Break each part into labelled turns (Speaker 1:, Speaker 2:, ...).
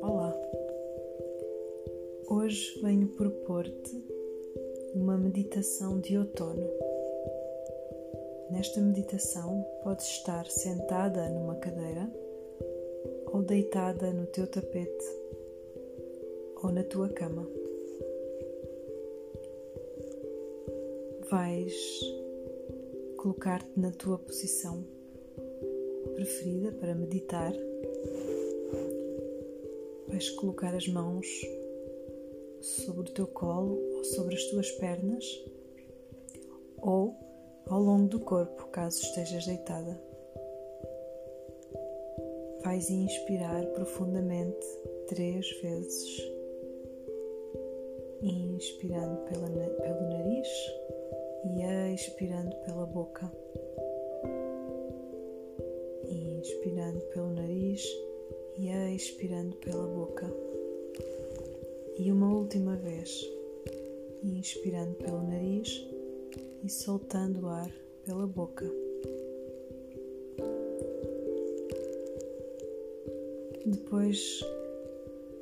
Speaker 1: Olá, hoje venho propor-te uma meditação de outono. Nesta meditação, podes estar sentada numa cadeira ou deitada no teu tapete ou na tua cama. Vais colocar-te na tua posição preferida para meditar. Vais colocar as mãos sobre o teu colo ou sobre as tuas pernas ou ao longo do corpo, caso estejas deitada. Vais inspirar profundamente três vezes, inspirando pela, pelo nariz e expirando pela boca. Inspirando pelo nariz e expirando pela boca. E uma última vez, inspirando pelo nariz e soltando o ar pela boca. Depois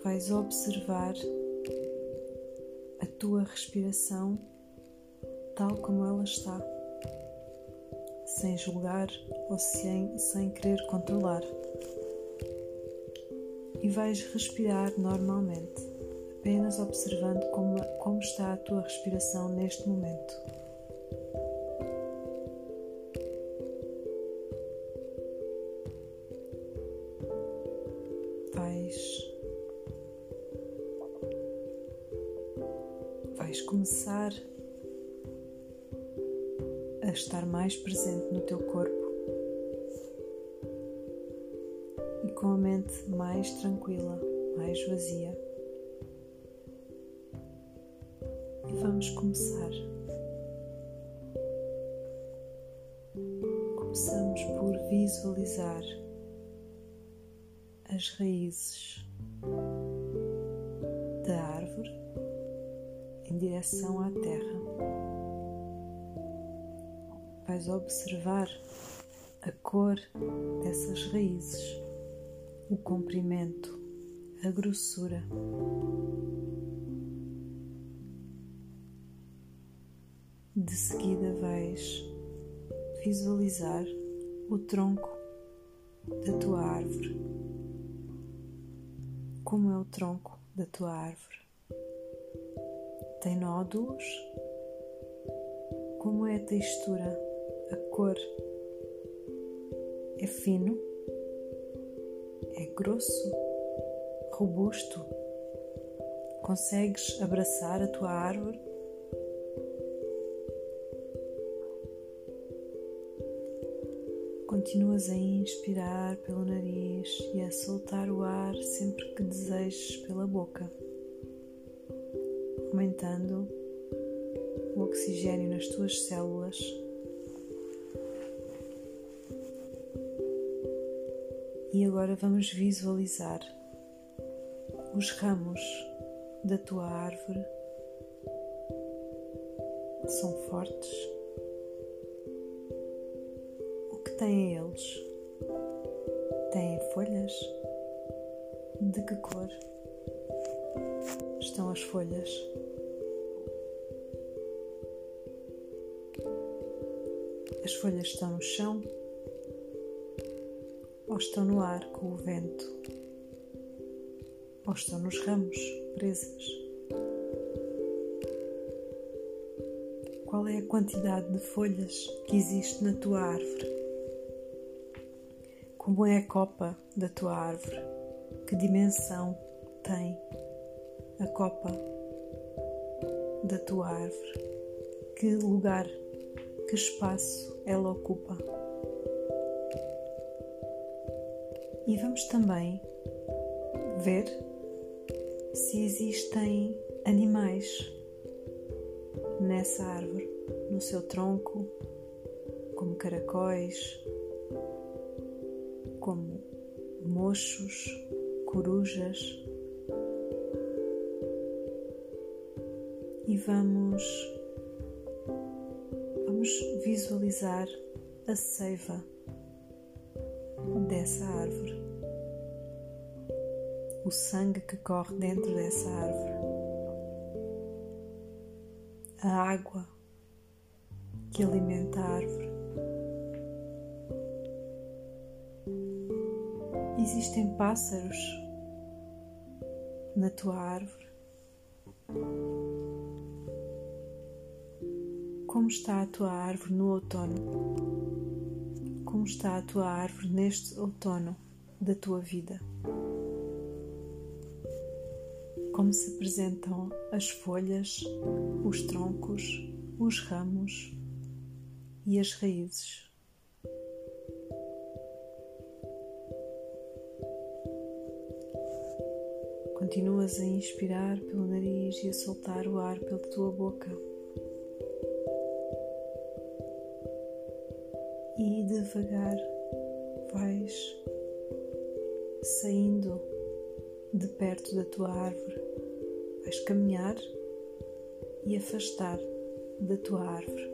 Speaker 1: vais observar a tua respiração tal como ela está, sem julgar ou sem, sem querer controlar. E vais respirar normalmente, apenas observando como, como está a tua respiração neste momento. Vais, vais começar estar mais presente no teu corpo e com a mente mais tranquila, mais vazia. E vamos começar. Começamos por visualizar as raízes da árvore em direção à terra vais observar a cor dessas raízes, o comprimento, a grossura. De seguida vais visualizar o tronco da tua árvore. Como é o tronco da tua árvore? Tem nódulos? Como é a textura cor é fino, é grosso, robusto. Consegues abraçar a tua árvore? Continuas a inspirar pelo nariz e a soltar o ar sempre que desejes pela boca, aumentando o oxigênio nas tuas células E agora vamos visualizar os ramos da tua árvore. São fortes. O que têm eles? Têm folhas? De que cor estão as folhas? As folhas estão no chão ou estão no ar com o vento, ou estão nos ramos presas. Qual é a quantidade de folhas que existe na tua árvore? Como é a copa da tua árvore? Que dimensão tem a copa da tua árvore? Que lugar, que espaço ela ocupa? E vamos também ver se existem animais nessa árvore, no seu tronco, como caracóis, como mochos, corujas. E vamos vamos visualizar a seiva dessa árvore, o sangue que corre dentro dessa árvore, a água que alimenta a árvore. Existem pássaros na tua árvore. Como está a tua árvore no outono? Como está a tua árvore neste outono da tua vida? Como se apresentam as folhas, os troncos, os ramos e as raízes? Continuas a inspirar pelo nariz e a soltar o ar pela tua boca. E devagar vais saindo de perto da tua árvore. Vais caminhar e afastar da tua árvore.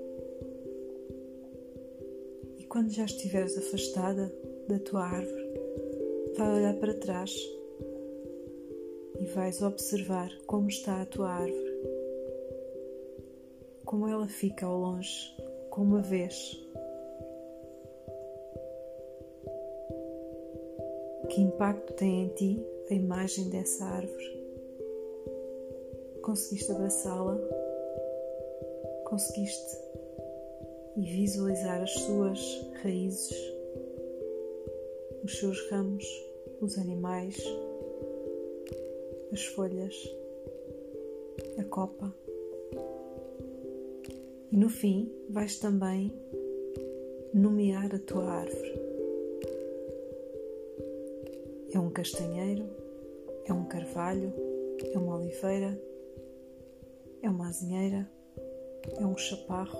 Speaker 1: E quando já estiveres afastada da tua árvore, vai olhar para trás e vais observar como está a tua árvore, como ela fica ao longe, como a vez. Impacto tem em ti a imagem dessa árvore? Conseguiste abraçá-la? Conseguiste e visualizar as suas raízes, os seus ramos, os animais, as folhas, a copa. E no fim, vais também nomear a tua árvore. É um castanheiro, é um carvalho, é uma oliveira, é uma azinheira, é um chaparro.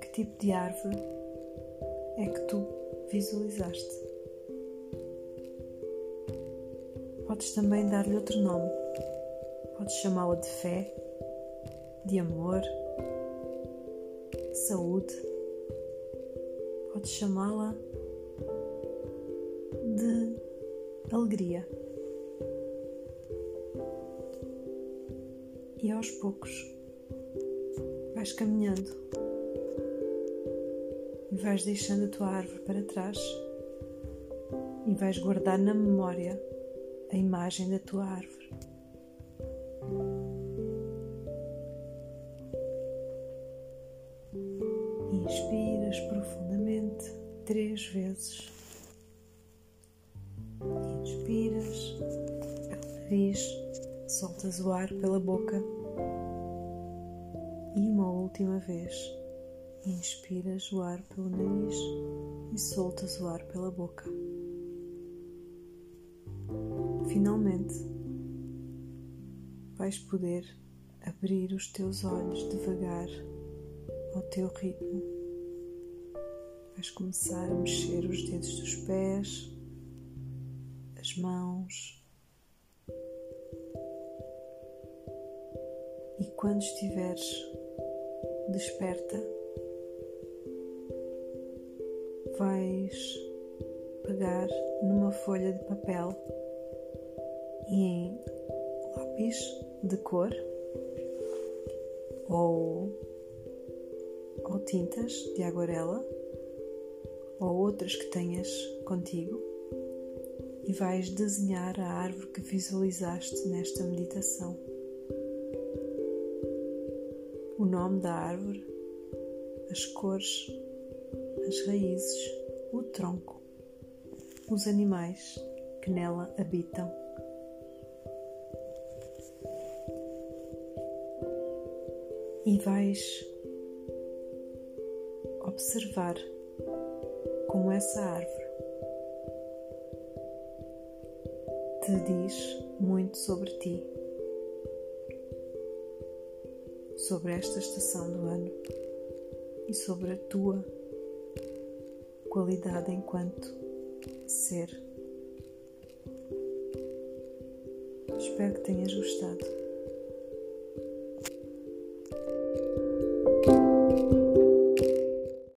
Speaker 1: Que tipo de árvore é que tu visualizaste? Podes também dar-lhe outro nome. Podes chamá-la de fé, de amor, saúde. Podes chamá-la de alegria. E aos poucos vais caminhando e vais deixando a tua árvore para trás e vais guardar na memória a imagem da tua árvore. Inspiras profundamente três vezes. Inspiras pelo nariz, soltas o ar pela boca. E uma última vez, inspiras o ar pelo nariz e soltas o ar pela boca. Finalmente, vais poder abrir os teus olhos devagar ao teu ritmo. Vais começar a mexer os dedos dos pés, as mãos. E quando estiveres desperta, vais pegar numa folha de papel e em lápis de cor ou, ou tintas de aguarela ou outras que tenhas contigo e vais desenhar a árvore que visualizaste nesta meditação. O nome da árvore, as cores, as raízes, o tronco, os animais que nela habitam. e vais observar como essa árvore te diz muito sobre ti, sobre esta estação do ano e sobre a tua qualidade enquanto ser. Espero que tenhas gostado.